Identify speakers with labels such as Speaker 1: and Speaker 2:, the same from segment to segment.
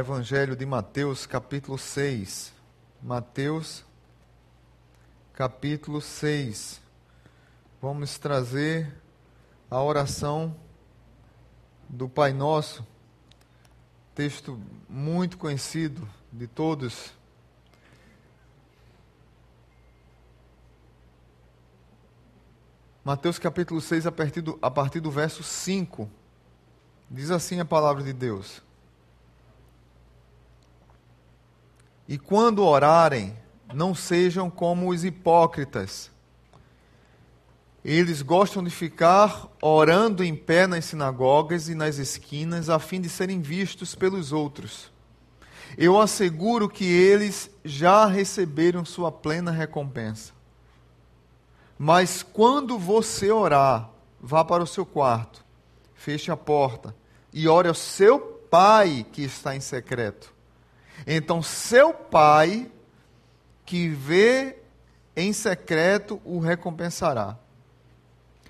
Speaker 1: Evangelho de Mateus, capítulo 6. Mateus, capítulo 6. Vamos trazer a oração do Pai Nosso, texto muito conhecido de todos. Mateus capítulo 6, a partir, do, a partir do verso 5. Diz assim a palavra de Deus. E quando orarem, não sejam como os hipócritas. Eles gostam de ficar orando em pé nas sinagogas e nas esquinas, a fim de serem vistos pelos outros. Eu asseguro que eles já receberam sua plena recompensa. Mas quando você orar, vá para o seu quarto, feche a porta e ore ao seu pai que está em secreto. Então, seu pai que vê em secreto o recompensará.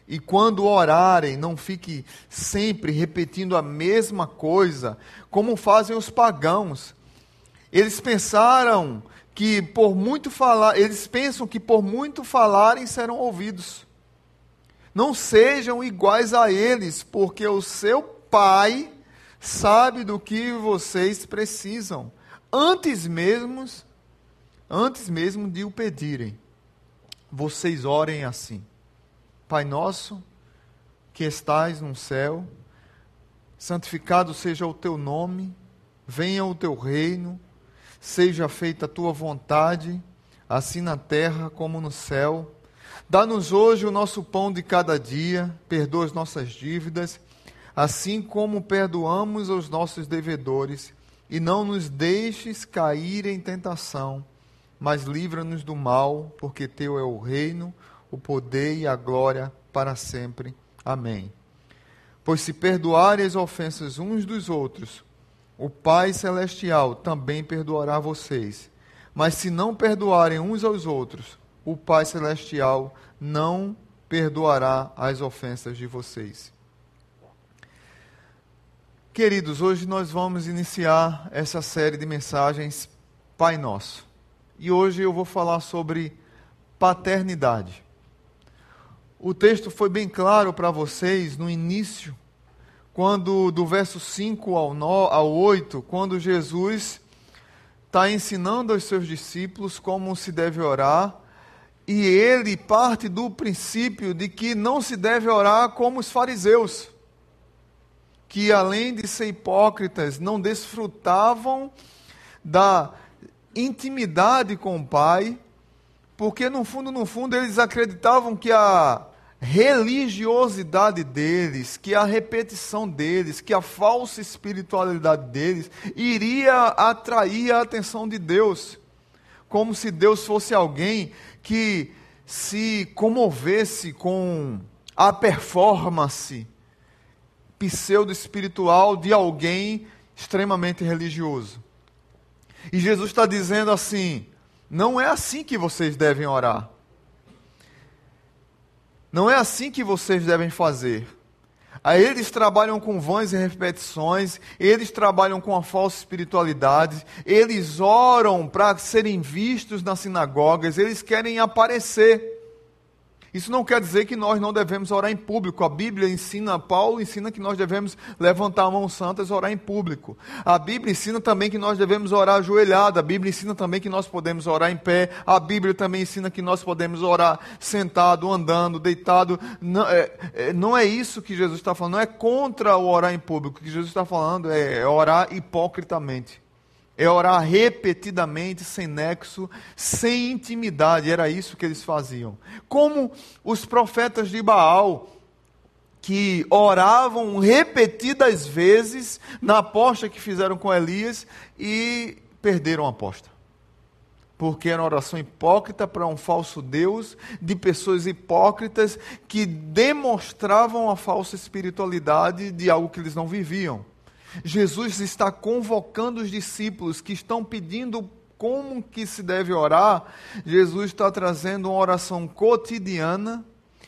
Speaker 1: E quando orarem, não fique sempre repetindo a mesma coisa, como fazem os pagãos. Eles pensaram que por muito falar, eles pensam que por muito falarem serão ouvidos. Não sejam iguais a eles, porque o seu Pai sabe do que vocês precisam, antes mesmo, antes mesmo de o pedirem. Vocês orem assim: Pai nosso, que estais no céu, santificado seja o teu nome, venha o teu reino Seja feita a tua vontade, assim na terra como no céu. Dá-nos hoje o nosso pão de cada dia, perdoa as nossas dívidas, assim como perdoamos aos nossos devedores, e não nos deixes cair em tentação, mas livra-nos do mal, porque teu é o reino, o poder e a glória para sempre. Amém. Pois se perdoarem as ofensas uns dos outros, o Pai Celestial também perdoará vocês. Mas se não perdoarem uns aos outros, o Pai Celestial não perdoará as ofensas de vocês. Queridos, hoje nós vamos iniciar essa série de mensagens Pai Nosso. E hoje eu vou falar sobre paternidade. O texto foi bem claro para vocês no início quando do verso 5 ao, 9, ao 8, quando Jesus está ensinando aos seus discípulos como se deve orar, e ele parte do princípio de que não se deve orar como os fariseus, que além de ser hipócritas, não desfrutavam da intimidade com o Pai, porque no fundo, no fundo, eles acreditavam que a religiosidade deles, que a repetição deles, que a falsa espiritualidade deles iria atrair a atenção de Deus, como se Deus fosse alguém que se comovesse com a performance pseudo-espiritual de alguém extremamente religioso. E Jesus está dizendo assim: não é assim que vocês devem orar. Não é assim que vocês devem fazer. Aí eles trabalham com vãs e repetições, eles trabalham com a falsa espiritualidade, eles oram para serem vistos nas sinagogas, eles querem aparecer. Isso não quer dizer que nós não devemos orar em público. A Bíblia ensina, Paulo ensina que nós devemos levantar a mão santa e orar em público. A Bíblia ensina também que nós devemos orar ajoelhado. A Bíblia ensina também que nós podemos orar em pé. A Bíblia também ensina que nós podemos orar sentado, andando, deitado. Não é, é não é isso que Jesus está falando. Não é contra o orar em público. O que Jesus está falando é orar hipocritamente é orar repetidamente, sem nexo, sem intimidade. Era isso que eles faziam. Como os profetas de Baal, que oravam repetidas vezes na aposta que fizeram com Elias e perderam a aposta. Porque era uma oração hipócrita para um falso Deus, de pessoas hipócritas que demonstravam a falsa espiritualidade de algo que eles não viviam. Jesus está convocando os discípulos que estão pedindo como que se deve orar. Jesus está trazendo uma oração cotidiana,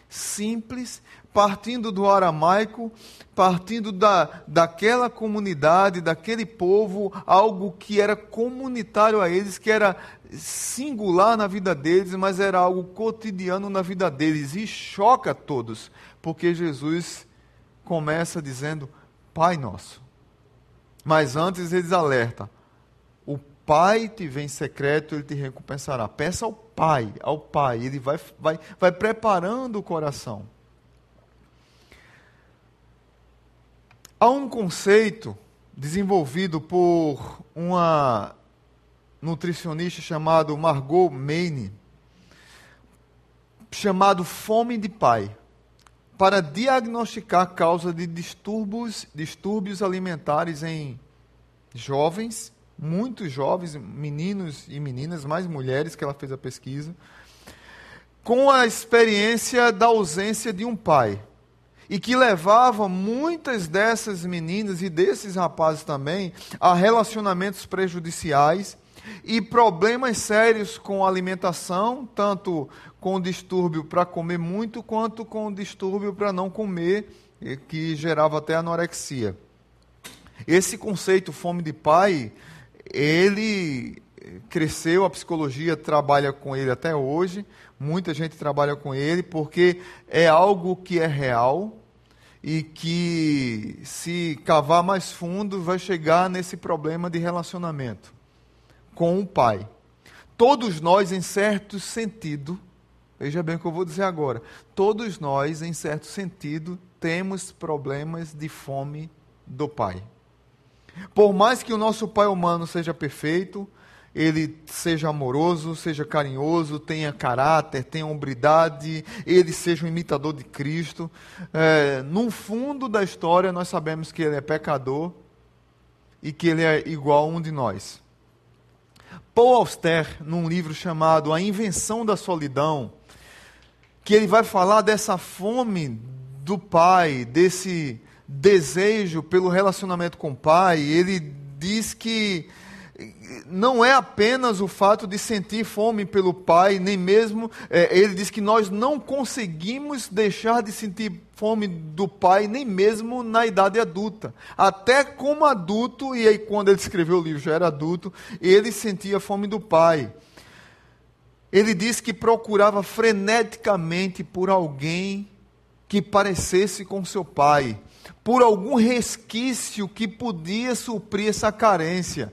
Speaker 1: simples, partindo do aramaico, partindo da, daquela comunidade, daquele povo, algo que era comunitário a eles, que era singular na vida deles, mas era algo cotidiano na vida deles e choca todos, porque Jesus começa dizendo: Pai nosso. Mas antes eles alerta: o Pai te vem em secreto, ele te recompensará. Peça ao Pai, ao Pai, ele vai, vai, vai preparando o coração. Há um conceito desenvolvido por uma nutricionista chamada Margot Maine, chamado fome de pai, para diagnosticar a causa de distúrbios, distúrbios alimentares em jovens, muitos jovens, meninos e meninas, mais mulheres que ela fez a pesquisa, com a experiência da ausência de um pai. E que levava muitas dessas meninas e desses rapazes também a relacionamentos prejudiciais e problemas sérios com alimentação, tanto com distúrbio para comer muito, quanto com distúrbio para não comer, que gerava até anorexia. Esse conceito fome de pai, ele cresceu, a psicologia trabalha com ele até hoje, muita gente trabalha com ele, porque é algo que é real, e que, se cavar mais fundo, vai chegar nesse problema de relacionamento com o pai. Todos nós, em certo sentido, veja bem o que eu vou dizer agora, todos nós, em certo sentido, temos problemas de fome do pai. Por mais que o nosso pai humano seja perfeito, ele seja amoroso, seja carinhoso, tenha caráter, tenha hombridade, ele seja um imitador de Cristo. É, no fundo da história, nós sabemos que ele é pecador e que ele é igual a um de nós. Paul Auster, num livro chamado A Invenção da Solidão, que ele vai falar dessa fome do pai, desse desejo pelo relacionamento com o pai, ele diz que não é apenas o fato de sentir fome pelo Pai, nem mesmo, é, ele diz que nós não conseguimos deixar de sentir fome do Pai, nem mesmo na idade adulta. Até como adulto, e aí quando ele escreveu o livro já era adulto, ele sentia fome do Pai. Ele diz que procurava freneticamente por alguém que parecesse com seu pai, por algum resquício que podia suprir essa carência.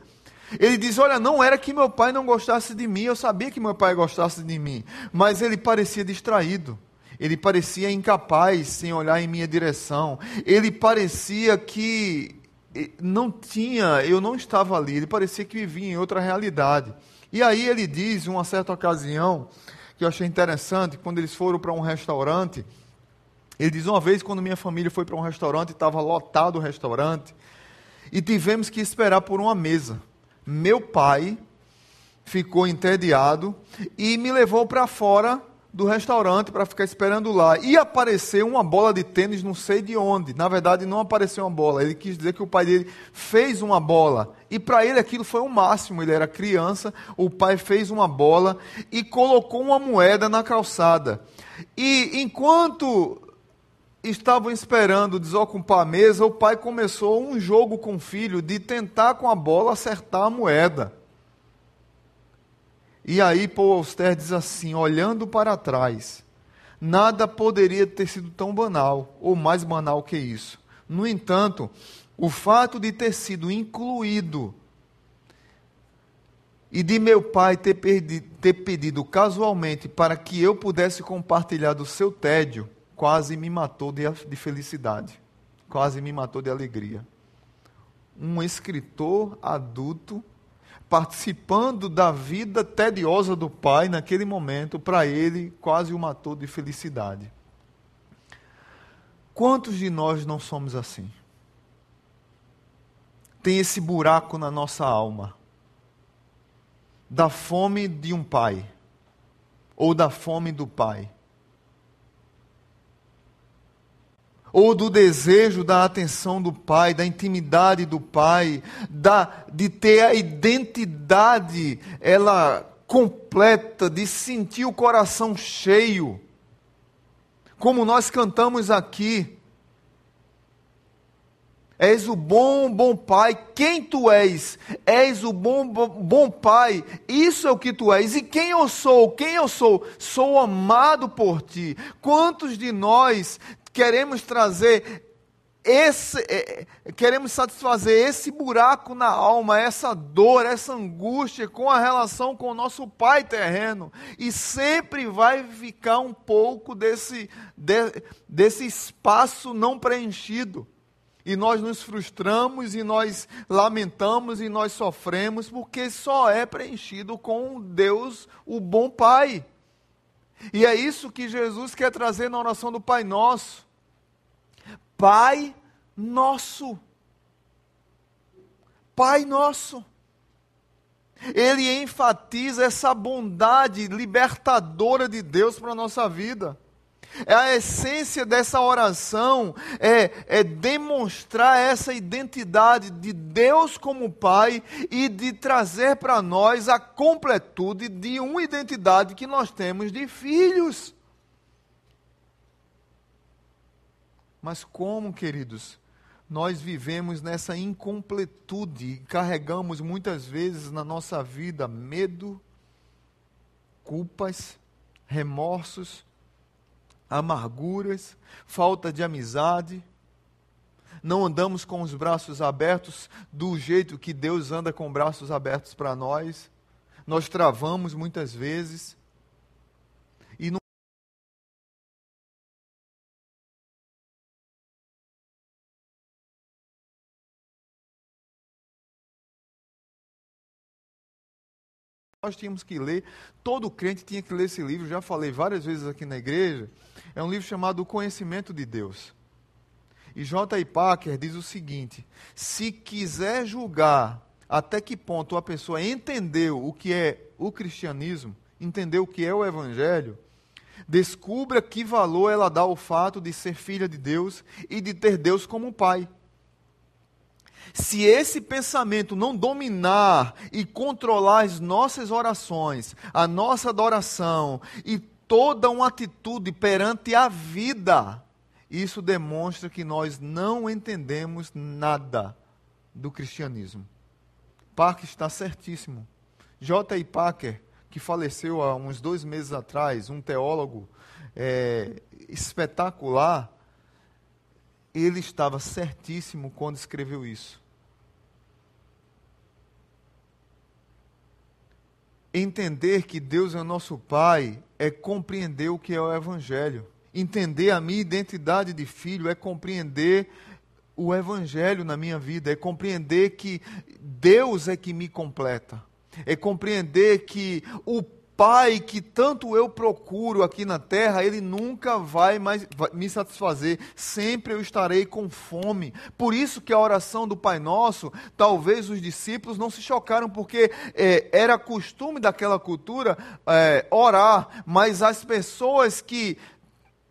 Speaker 1: Ele diz: Olha, não era que meu pai não gostasse de mim, eu sabia que meu pai gostasse de mim, mas ele parecia distraído. Ele parecia incapaz sem olhar em minha direção. Ele parecia que eh, não tinha, eu não estava ali. Ele parecia que vivia em outra realidade. E aí ele diz, uma certa ocasião, que eu achei interessante, quando eles foram para um restaurante, ele diz: Uma vez, quando minha família foi para um restaurante, estava lotado o restaurante, e tivemos que esperar por uma mesa meu pai ficou entediado e me levou para fora do restaurante para ficar esperando lá. E apareceu uma bola de tênis, não sei de onde. Na verdade, não apareceu uma bola. Ele quis dizer que o pai dele fez uma bola. E para ele aquilo foi o máximo. Ele era criança, o pai fez uma bola e colocou uma moeda na calçada. E enquanto estavam esperando desocupar a mesa, o pai começou um jogo com o filho de tentar com a bola acertar a moeda. E aí Paul Auster diz assim, olhando para trás, nada poderia ter sido tão banal, ou mais banal que isso. No entanto, o fato de ter sido incluído e de meu pai ter, perdido, ter pedido casualmente para que eu pudesse compartilhar do seu tédio, quase me matou de, de felicidade, quase me matou de alegria. Um escritor adulto participando da vida tediosa do pai naquele momento, para ele quase o matou de felicidade. Quantos de nós não somos assim? Tem esse buraco na nossa alma, da fome de um pai, ou da fome do pai ou do desejo da atenção do pai, da intimidade do pai, da de ter a identidade ela completa, de sentir o coração cheio. Como nós cantamos aqui, És o bom, bom pai. Quem tu és? És o bom, bom pai. Isso é o que tu és. E quem eu sou? Quem eu sou? Sou amado por ti. Quantos de nós queremos trazer esse, é, queremos satisfazer esse buraco na alma, essa dor, essa angústia com a relação com o nosso pai terreno. E sempre vai ficar um pouco desse, de, desse espaço não preenchido. E nós nos frustramos e nós lamentamos e nós sofremos porque só é preenchido com Deus, o bom Pai. E é isso que Jesus quer trazer na oração do Pai Nosso. Pai Nosso. Pai Nosso. Ele enfatiza essa bondade libertadora de Deus para a nossa vida. É a essência dessa oração é, é demonstrar essa identidade de Deus como Pai e de trazer para nós a completude de uma identidade que nós temos de filhos. Mas como, queridos, nós vivemos nessa incompletude e carregamos muitas vezes na nossa vida medo, culpas, remorsos, amarguras, falta de amizade. Não andamos com os braços abertos do jeito que Deus anda com braços abertos para nós. Nós travamos muitas vezes. Nós tínhamos que ler, todo crente tinha que ler esse livro, já falei várias vezes aqui na igreja. É um livro chamado O Conhecimento de Deus. E J. I. Packer diz o seguinte: se quiser julgar até que ponto a pessoa entendeu o que é o cristianismo, entendeu o que é o evangelho, descubra que valor ela dá ao fato de ser filha de Deus e de ter Deus como pai. Se esse pensamento não dominar e controlar as nossas orações, a nossa adoração e toda uma atitude perante a vida, isso demonstra que nós não entendemos nada do cristianismo. Parker está certíssimo. J. I. Parker, que faleceu há uns dois meses atrás, um teólogo é, espetacular, ele estava certíssimo quando escreveu isso. Entender que Deus é nosso Pai é compreender o que é o Evangelho. Entender a minha identidade de filho é compreender o Evangelho na minha vida, é compreender que Deus é que me completa, é compreender que o Pai que tanto eu procuro aqui na terra, Ele nunca vai mais me satisfazer. Sempre eu estarei com fome. Por isso que a oração do Pai Nosso, talvez os discípulos não se chocaram, porque é, era costume daquela cultura é, orar, mas as pessoas que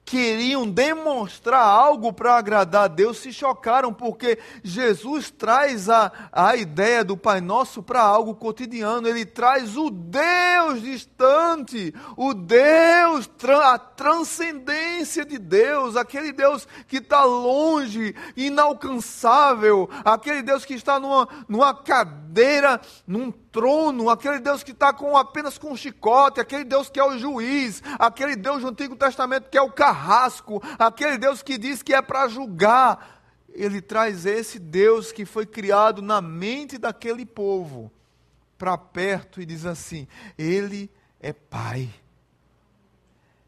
Speaker 1: queriam demonstrar algo para agradar a Deus se chocaram, porque Jesus traz a, a ideia do Pai Nosso para algo cotidiano. Ele traz o Deus distante, o Deus, a transcendência de Deus, aquele Deus que está longe, inalcançável, aquele Deus que está numa, numa cadeira, num trono, aquele Deus que está com, apenas com um chicote, aquele Deus que é o juiz, aquele Deus do Antigo Testamento que é o carrasco, aquele Deus que diz que é para julgar. Ele traz esse Deus que foi criado na mente daquele povo para perto e diz assim: Ele é Pai,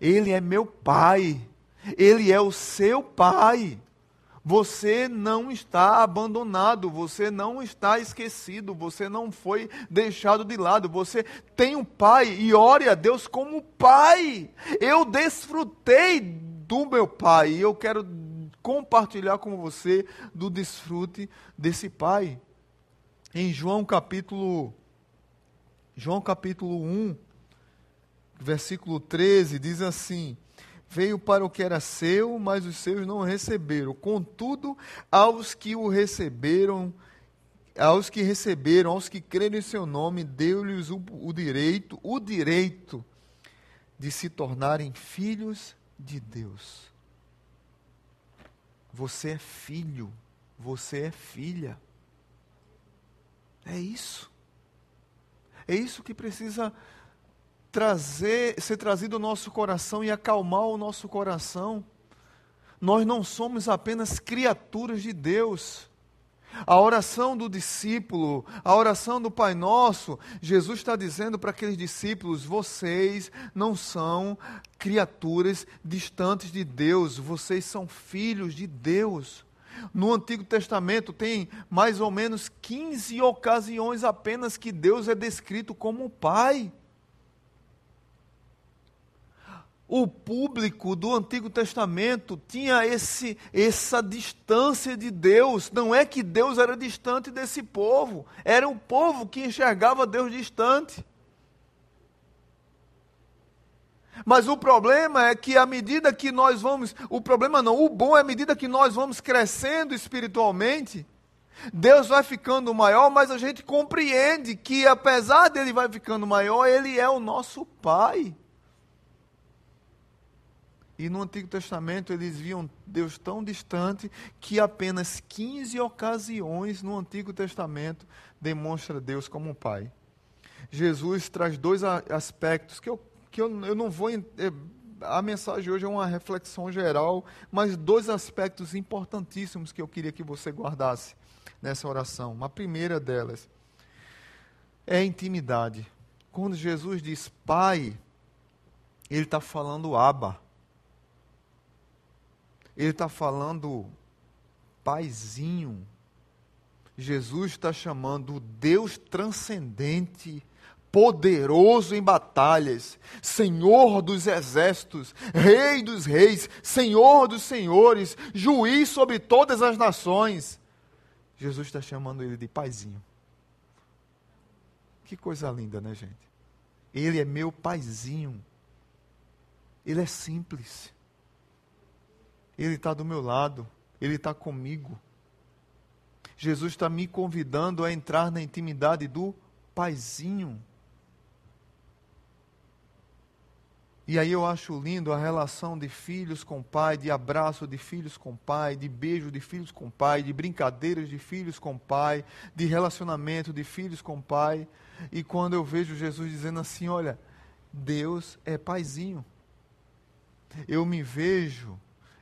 Speaker 1: Ele é meu Pai, Ele é o seu Pai. Você não está abandonado, você não está esquecido, você não foi deixado de lado. Você tem um pai e ore a Deus como pai. Eu desfrutei do meu pai e eu quero compartilhar com você do desfrute desse pai. Em João capítulo João capítulo 1, versículo 13 diz assim: veio para o que era seu, mas os seus não receberam. Contudo, aos que o receberam, aos que receberam, aos que creram em seu nome, deu-lhes o, o direito, o direito de se tornarem filhos de Deus. Você é filho, você é filha. É isso. É isso que precisa trazer, ser trazido ao nosso coração e acalmar o nosso coração. Nós não somos apenas criaturas de Deus. A oração do discípulo, a oração do Pai Nosso, Jesus está dizendo para aqueles discípulos: vocês não são criaturas distantes de Deus, vocês são filhos de Deus. No Antigo Testamento tem mais ou menos 15 ocasiões apenas que Deus é descrito como Pai. O público do Antigo Testamento tinha esse, essa distância de Deus. Não é que Deus era distante desse povo, era o povo que enxergava Deus distante. Mas o problema é que à medida que nós vamos, o problema não, o bom é à medida que nós vamos crescendo espiritualmente, Deus vai ficando maior, mas a gente compreende que apesar dele vai ficando maior, ele é o nosso pai. E no Antigo Testamento eles viam Deus tão distante que apenas 15 ocasiões no Antigo Testamento demonstra Deus como um pai. Jesus traz dois aspectos que eu, que eu, eu não vou. É, a mensagem hoje é uma reflexão geral, mas dois aspectos importantíssimos que eu queria que você guardasse nessa oração. A primeira delas é a intimidade. Quando Jesus diz Pai, ele está falando Abba. Ele está falando paizinho. Jesus está chamando o Deus transcendente, poderoso em batalhas, Senhor dos exércitos, Rei dos reis, Senhor dos senhores, juiz sobre todas as nações. Jesus está chamando ele de paizinho. Que coisa linda, né, gente? Ele é meu paizinho. Ele é simples. Ele está do meu lado, Ele está comigo. Jesus está me convidando a entrar na intimidade do Paizinho. E aí eu acho lindo a relação de filhos com pai, de abraço de filhos com pai, de beijo de filhos com pai, de brincadeiras de filhos com pai, de relacionamento de filhos com pai. E quando eu vejo Jesus dizendo assim: Olha, Deus é paizinho. Eu me vejo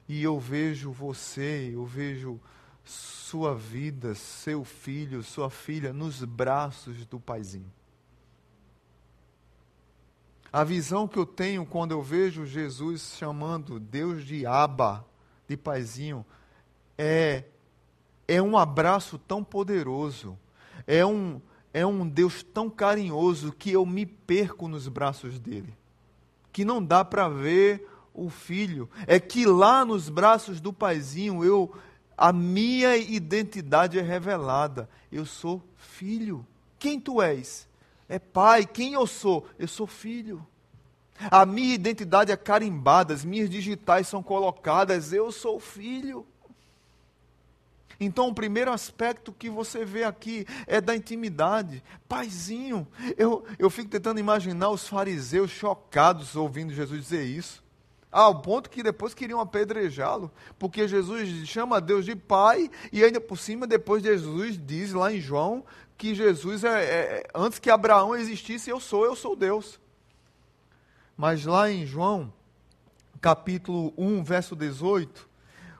Speaker 1: e eu vejo você, eu vejo sua vida, seu filho, sua filha nos braços do paizinho. A visão que eu tenho quando eu vejo Jesus chamando Deus de Abba, de paizinho, é é um abraço tão poderoso, é um é um Deus tão carinhoso que eu me perco nos braços dele, que não dá para ver o filho. É que lá nos braços do paizinho eu a minha identidade é revelada. Eu sou filho. Quem tu és? É pai. Quem eu sou? Eu sou filho. A minha identidade é carimbada, as minhas digitais são colocadas, eu sou filho. Então, o primeiro aspecto que você vê aqui é da intimidade. Paizinho, eu, eu fico tentando imaginar os fariseus chocados ouvindo Jesus dizer isso. Ao ponto que depois queriam apedrejá-lo, porque Jesus chama Deus de Pai, e ainda por cima, depois Jesus diz lá em João que Jesus é, é antes que Abraão existisse, eu sou, eu sou Deus. Mas lá em João, capítulo 1, verso 18,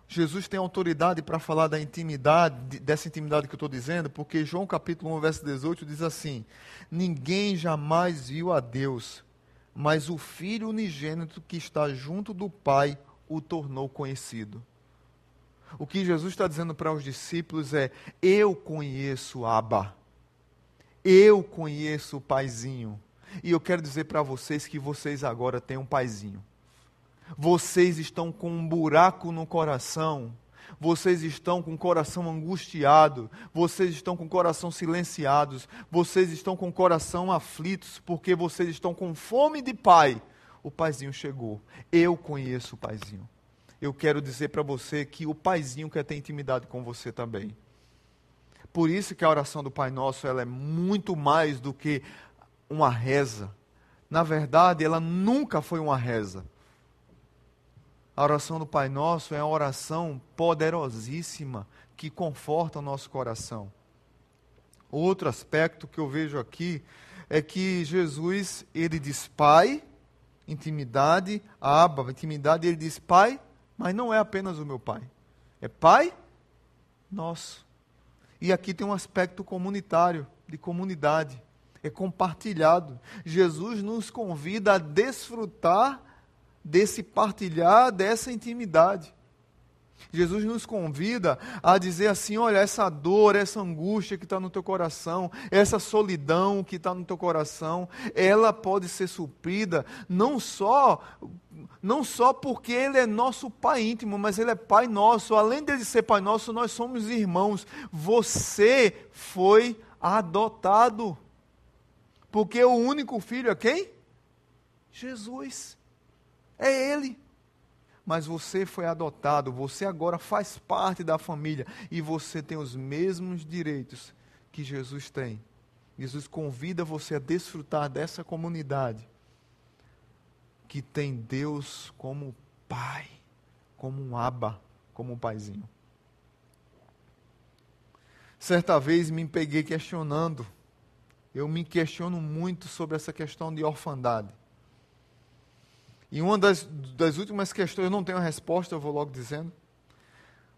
Speaker 1: Jesus tem autoridade para falar da intimidade, dessa intimidade que eu estou dizendo, porque João capítulo 1, verso 18 diz assim: Ninguém jamais viu a Deus mas o Filho unigênito que está junto do Pai o tornou conhecido. O que Jesus está dizendo para os discípulos é: Eu conheço Abba, eu conheço o Paizinho. E eu quero dizer para vocês que vocês agora têm um Paizinho. Vocês estão com um buraco no coração vocês estão com o coração angustiado, vocês estão com o coração silenciados, vocês estão com o coração aflitos, porque vocês estão com fome de pai. O paizinho chegou. Eu conheço o paizinho. Eu quero dizer para você que o paizinho quer ter intimidade com você também. Por isso que a oração do Pai Nosso ela é muito mais do que uma reza. Na verdade, ela nunca foi uma reza A oração do Pai Nosso é uma oração poderosíssima que conforta o nosso coração. Outro aspecto que eu vejo aqui é que Jesus, ele diz Pai, intimidade, aba, intimidade, ele diz Pai, mas não é apenas o meu Pai. É Pai nosso. E aqui tem um aspecto comunitário, de comunidade. É compartilhado. Jesus nos convida a desfrutar desse partilhar, dessa intimidade. Jesus nos convida a dizer assim: olha, essa dor, essa angústia que está no teu coração, essa solidão que está no teu coração, ela pode ser suprida não só não só porque ele é nosso pai íntimo, mas ele é pai nosso. Além de ser pai nosso, nós somos irmãos. Você foi adotado. Porque o único filho é quem? Jesus. É ele mas você foi adotado, você agora faz parte da família e você tem os mesmos direitos que Jesus tem. Jesus convida você a desfrutar dessa comunidade que tem Deus como Pai, como um aba, como um paizinho. Certa vez me peguei questionando, eu me questiono muito sobre essa questão de orfandade. E uma das, das últimas questões, eu não tenho a resposta, eu vou logo dizendo.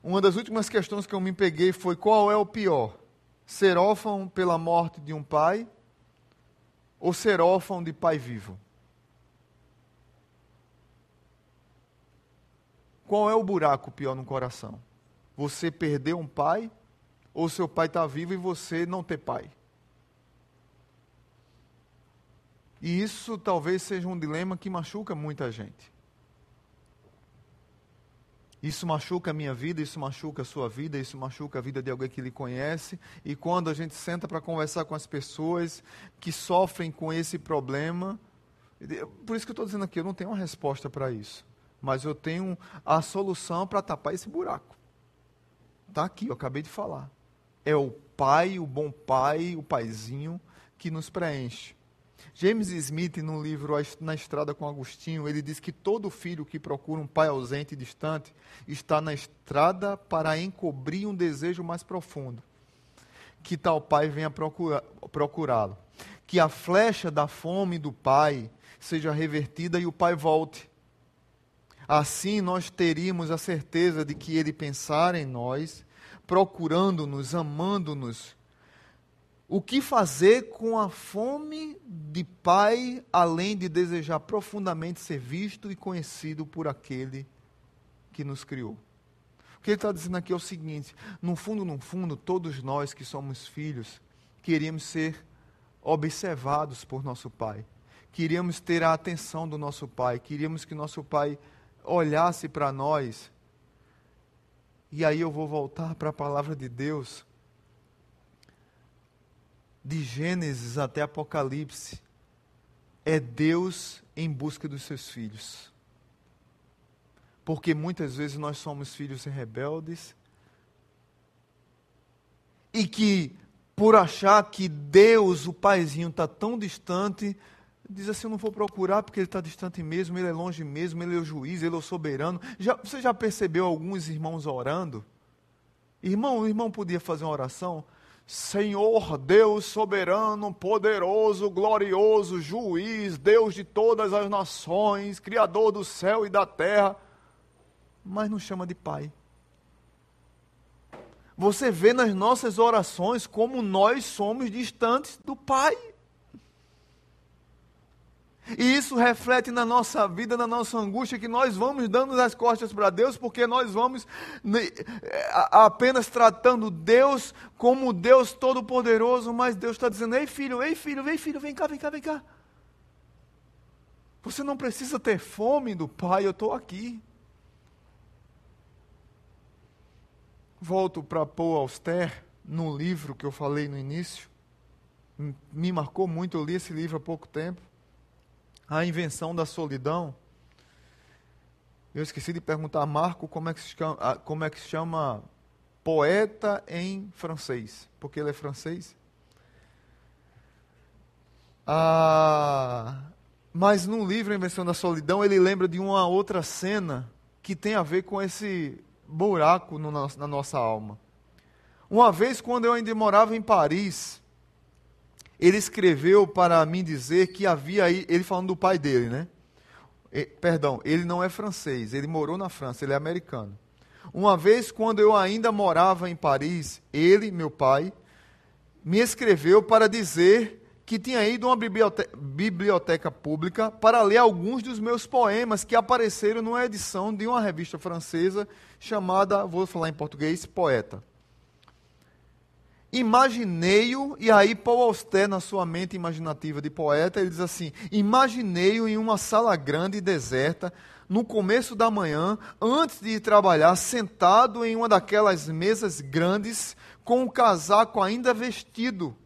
Speaker 1: Uma das últimas questões que eu me peguei foi: qual é o pior? Ser órfão pela morte de um pai ou ser órfão de pai vivo? Qual é o buraco pior no coração? Você perder um pai ou seu pai está vivo e você não ter pai? E isso talvez seja um dilema que machuca muita gente. Isso machuca a minha vida, isso machuca a sua vida, isso machuca a vida de alguém que lhe conhece. E quando a gente senta para conversar com as pessoas que sofrem com esse problema, por isso que eu estou dizendo aqui, eu não tenho uma resposta para isso. Mas eu tenho a solução para tapar esse buraco. Está aqui, eu acabei de falar. É o pai, o bom pai, o paizinho que nos preenche. James Smith, no livro Na Estrada com Agostinho, ele diz que todo filho que procura um pai ausente e distante está na estrada para encobrir um desejo mais profundo. Que tal pai venha procurá-lo. Que a flecha da fome do pai seja revertida e o pai volte. Assim nós teríamos a certeza de que ele pensar em nós, procurando-nos, amando-nos o que fazer com a fome de pai, além de desejar profundamente ser visto e conhecido por aquele que nos criou? O que ele está dizendo aqui é o seguinte: no fundo, no fundo, todos nós que somos filhos queríamos ser observados por nosso pai, queríamos ter a atenção do nosso pai, queríamos que nosso pai olhasse para nós. E aí eu vou voltar para a palavra de Deus de Gênesis até Apocalipse, é Deus em busca dos seus filhos. Porque muitas vezes nós somos filhos rebeldes e que, por achar que Deus, o Paizinho, está tão distante, diz assim: Eu não vou procurar porque ele está distante mesmo, ele é longe mesmo, ele é o juiz, ele é o soberano. Já, você já percebeu alguns irmãos orando? Irmão, o irmão podia fazer uma oração. Senhor Deus soberano, poderoso, glorioso, juiz, Deus de todas as nações, Criador do céu e da terra, mas nos chama de Pai. Você vê nas nossas orações como nós somos distantes do Pai. E isso reflete na nossa vida, na nossa angústia, que nós vamos dando as costas para Deus, porque nós vamos né, apenas tratando Deus como Deus Todo-Poderoso, mas Deus está dizendo: ei filho, ei filho, vem filho, vem cá, vem cá, vem cá. Você não precisa ter fome do Pai, eu estou aqui. Volto para Paul Auster, no livro que eu falei no início. Me marcou muito, eu li esse livro há pouco tempo a invenção da solidão. Eu esqueci de perguntar a Marco como é que se chama, como é que se chama poeta em francês, porque ele é francês. Ah, mas no livro A Invenção da Solidão, ele lembra de uma outra cena que tem a ver com esse buraco no, na nossa alma. Uma vez, quando eu ainda morava em Paris, ele escreveu para mim dizer que havia aí, ele falando do pai dele, né? E, perdão, ele não é francês, ele morou na França, ele é americano. Uma vez, quando eu ainda morava em Paris, ele, meu pai, me escreveu para dizer que tinha ido a uma biblioteca, biblioteca, pública para ler alguns dos meus poemas que apareceram numa edição de uma revista francesa chamada, vou falar em português, Poeta. Imaginei-o, e aí Paul Auster, na sua mente imaginativa de poeta, ele diz assim: Imaginei-o em uma sala grande e deserta, no começo da manhã, antes de ir trabalhar, sentado em uma daquelas mesas grandes, com o casaco ainda vestido,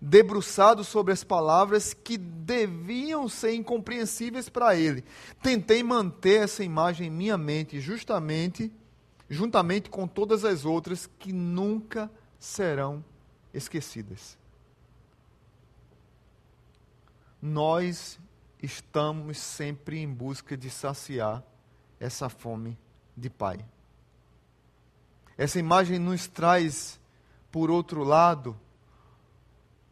Speaker 1: debruçado sobre as palavras que deviam ser incompreensíveis para ele. Tentei manter essa imagem em minha mente, justamente, juntamente com todas as outras que nunca serão esquecidas. Nós estamos sempre em busca de saciar essa fome de Pai. Essa imagem nos traz, por outro lado,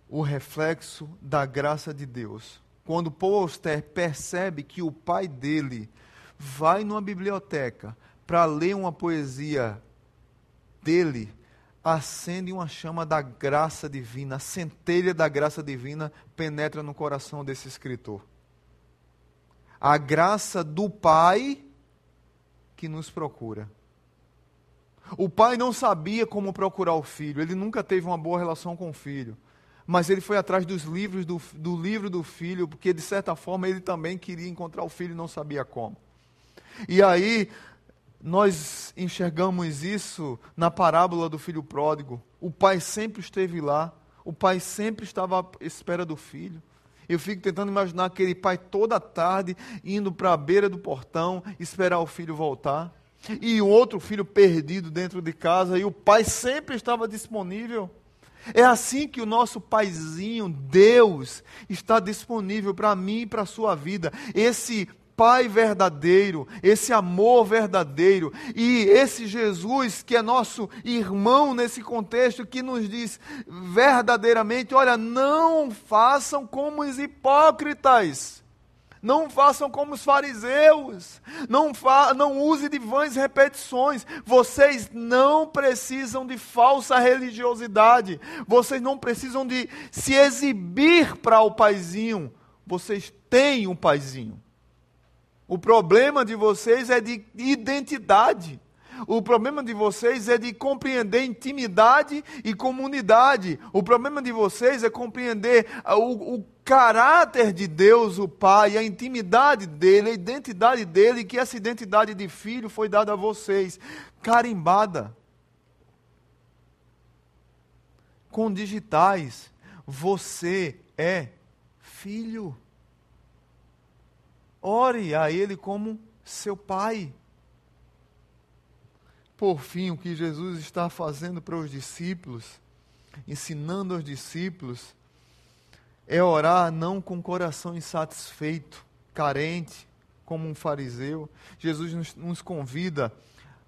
Speaker 1: o reflexo da graça de Deus. Quando Paul Auster percebe que o pai dele vai numa biblioteca para ler uma poesia dele, acende uma chama da graça divina, a centelha da graça divina penetra no coração desse escritor. A graça do Pai que nos procura. O pai não sabia como procurar o filho, ele nunca teve uma boa relação com o filho. Mas ele foi atrás dos livros do, do livro do filho, porque de certa forma ele também queria encontrar o filho e não sabia como. E aí, nós enxergamos isso na parábola do filho pródigo. O pai sempre esteve lá, o pai sempre estava à espera do filho. Eu fico tentando imaginar aquele pai toda tarde indo para a beira do portão esperar o filho voltar. E o outro filho perdido dentro de casa, e o pai sempre estava disponível. É assim que o nosso paizinho, Deus, está disponível para mim e para a sua vida. Esse Pai verdadeiro, esse amor verdadeiro e esse Jesus que é nosso irmão nesse contexto que nos diz verdadeiramente: olha, não façam como os hipócritas. Não façam como os fariseus. Não, fa não use de vãs repetições. Vocês não precisam de falsa religiosidade. Vocês não precisam de se exibir para o paizinho. Vocês têm um paizinho. O problema de vocês é de identidade. O problema de vocês é de compreender intimidade e comunidade. O problema de vocês é compreender o, o, caráter de Deus, o Pai, a intimidade dele, a identidade dele, que essa identidade de filho foi dada a vocês, carimbada. Com digitais. Você é filho. Ore a Ele como seu Pai. Por fim, o que Jesus está fazendo para os discípulos, ensinando aos discípulos, é orar não com coração insatisfeito, carente, como um fariseu. Jesus nos, nos convida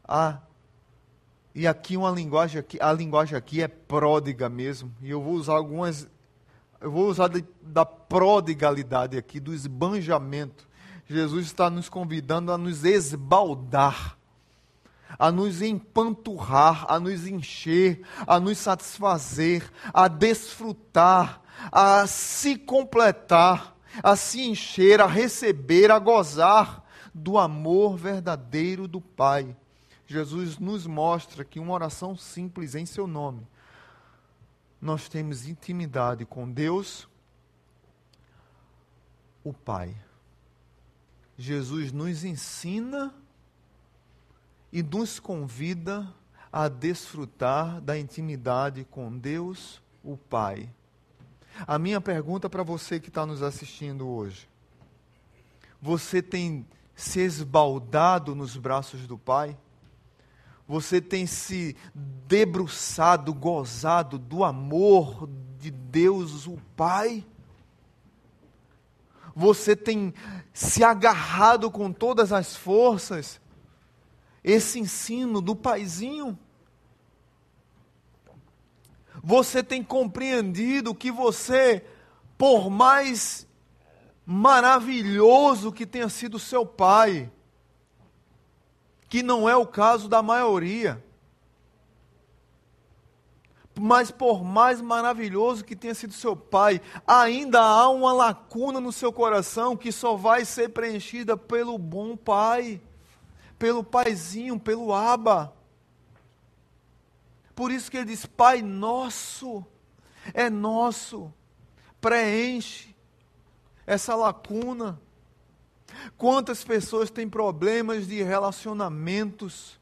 Speaker 1: a e aqui uma linguagem aqui, a linguagem aqui é pródiga mesmo. E eu vou usar algumas eu vou usar de, da prodigalidade aqui, do esbanjamento. Jesus está nos convidando a nos esbaldar, a nos empanturrar, a nos encher, a nos satisfazer, a desfrutar, a se completar, a se encher, a receber, a gozar do amor verdadeiro do Pai. Jesus nos mostra que uma oração simples em seu nome, nós temos intimidade com Deus, o Pai. Jesus nos ensina e nos convida a desfrutar da intimidade com Deus, o Pai. A minha pergunta para você que está nos assistindo hoje: você tem se esbaldado nos braços do Pai? Você tem se debruçado, gozado do amor de Deus, o Pai? Você tem se agarrado com todas as forças esse ensino do paizinho? Você tem compreendido que você, por mais maravilhoso que tenha sido seu pai, que não é o caso da maioria, mas por mais maravilhoso que tenha sido seu pai, ainda há uma lacuna no seu coração que só vai ser preenchida pelo bom pai, pelo paizinho, pelo aba. Por isso que ele diz: Pai nosso, é nosso, preenche essa lacuna. Quantas pessoas têm problemas de relacionamentos?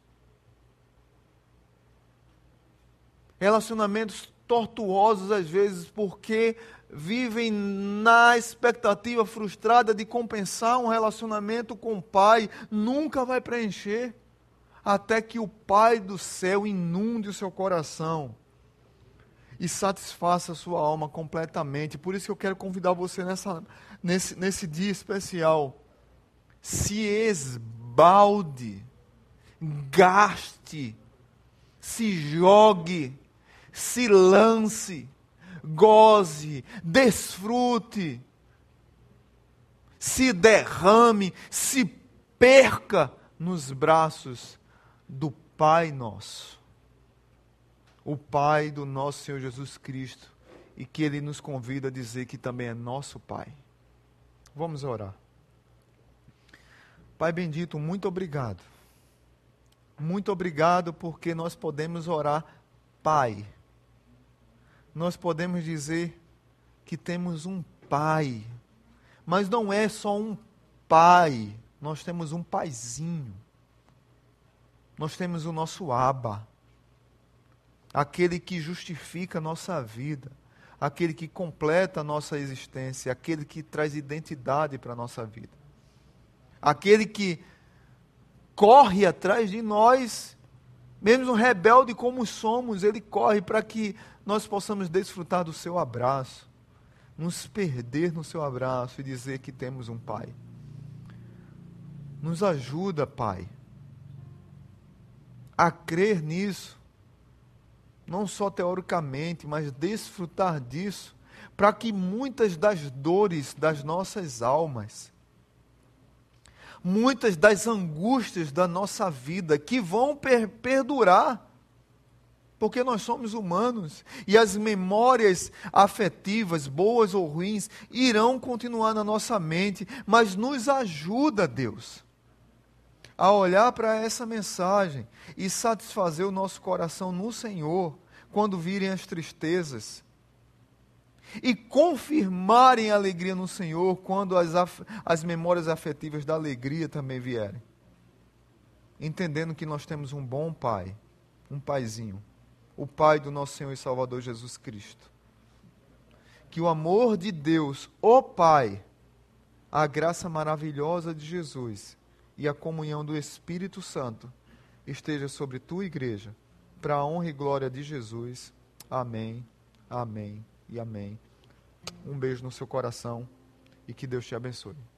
Speaker 1: Relacionamentos tortuosos às vezes, porque vivem na expectativa frustrada de compensar um relacionamento com o pai, nunca vai preencher, até que o Pai do céu inunde o seu coração e satisfaça a sua alma completamente. Por isso que eu quero convidar você nessa, nesse, nesse dia especial. Se esbalde, gaste, se jogue se lance, goze, desfrute, se derrame, se perca nos braços do Pai nosso, o Pai do nosso Senhor Jesus Cristo, e que Ele nos convida a dizer que também é nosso Pai. Vamos orar. Pai bendito, muito obrigado. Muito obrigado porque nós podemos orar Pai nós podemos dizer que temos um pai, mas não é só um pai, nós temos um paizinho. Nós temos o nosso Aba, aquele que justifica a nossa vida, aquele que completa a nossa existência, aquele que traz identidade para a nossa vida, aquele que corre atrás de nós, mesmo rebelde como somos, ele corre para que nós possamos desfrutar do seu abraço, nos perder no seu abraço e dizer que temos um Pai. Nos ajuda, Pai, a crer nisso, não só teoricamente, mas desfrutar disso, para que muitas das dores das nossas almas, muitas das angústias da nossa vida que vão per perdurar, porque nós somos humanos e as memórias afetivas, boas ou ruins, irão continuar na nossa mente, mas nos ajuda, Deus, a olhar para essa mensagem e satisfazer o nosso coração no Senhor quando virem as tristezas. E confirmarem a alegria no Senhor quando as, as memórias afetivas da alegria também vierem. Entendendo que nós temos um bom Pai, um Paizinho o Pai do nosso Senhor e Salvador Jesus Cristo. Que o amor de Deus, o Pai, a graça maravilhosa de Jesus e a comunhão do Espírito Santo esteja sobre tua igreja, para a honra e glória de Jesus. Amém, amém e amém. Um beijo no seu coração e que Deus te abençoe.